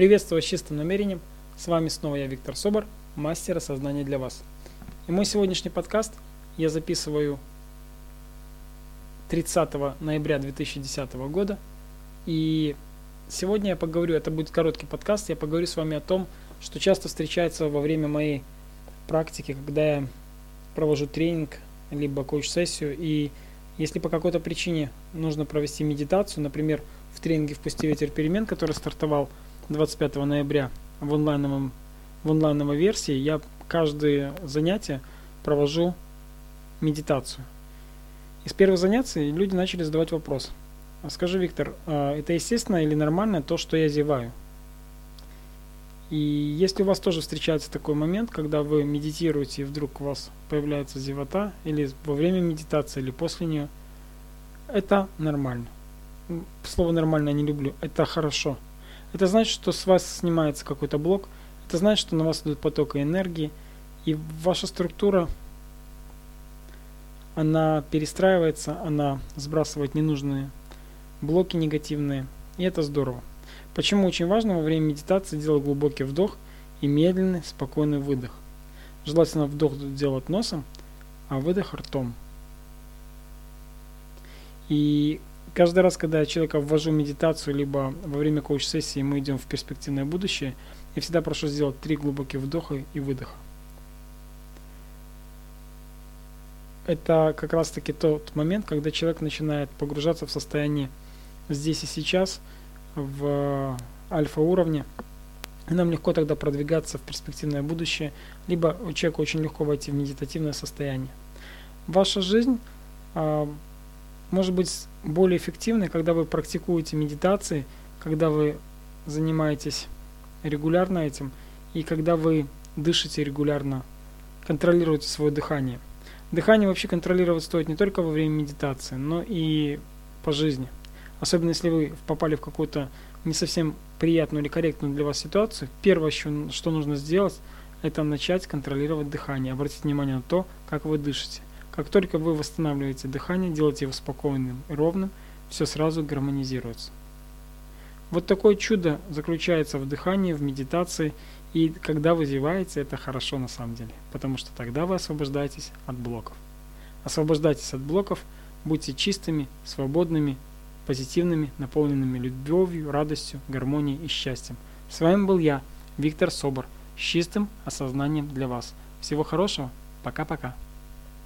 Приветствую с чистым намерением. С вами снова я, Виктор Собор, мастер осознания для вас. И мой сегодняшний подкаст я записываю 30 ноября 2010 года. И сегодня я поговорю, это будет короткий подкаст, я поговорю с вами о том, что часто встречается во время моей практики, когда я провожу тренинг, либо коуч-сессию, и если по какой-то причине нужно провести медитацию, например, в тренинге «Впусти ветер перемен», который стартовал 25 ноября в онлайновом, в онлайновой версии, я каждое занятие провожу медитацию. Из первых занятий люди начали задавать вопрос. «А скажи, Виктор, а это естественно или нормально то, что я зеваю? И если у вас тоже встречается такой момент, когда вы медитируете и вдруг у вас появляется зевота, или во время медитации, или после нее, это нормально. Слово нормально я не люблю, это хорошо. Это значит, что с вас снимается какой-то блок, это значит, что на вас идет поток энергии, и ваша структура, она перестраивается, она сбрасывает ненужные блоки негативные, и это здорово. Почему очень важно во время медитации делать глубокий вдох и медленный, спокойный выдох. Желательно вдох делать носом, а выдох ртом. И каждый раз, когда я человека ввожу в медитацию, либо во время коуч-сессии мы идем в перспективное будущее, я всегда прошу сделать три глубоких вдоха и выдоха. Это как раз таки тот момент, когда человек начинает погружаться в состояние здесь и сейчас – в альфа уровне, и нам легко тогда продвигаться в перспективное будущее, либо у человека очень легко войти в медитативное состояние. Ваша жизнь а, может быть более эффективной, когда вы практикуете медитации, когда вы занимаетесь регулярно этим, и когда вы дышите регулярно, контролируете свое дыхание. Дыхание вообще контролировать стоит не только во время медитации, но и по жизни – Особенно если вы попали в какую-то не совсем приятную или корректную для вас ситуацию, первое, что нужно сделать, это начать контролировать дыхание, обратить внимание на то, как вы дышите. Как только вы восстанавливаете дыхание, делаете его спокойным и ровным, все сразу гармонизируется. Вот такое чудо заключается в дыхании, в медитации, и когда вы зеваете, это хорошо на самом деле, потому что тогда вы освобождаетесь от блоков. Освобождайтесь от блоков, будьте чистыми, свободными, позитивными, наполненными любовью, радостью, гармонией и счастьем. С вами был я, Виктор Собор, с чистым осознанием для вас. Всего хорошего, пока-пока.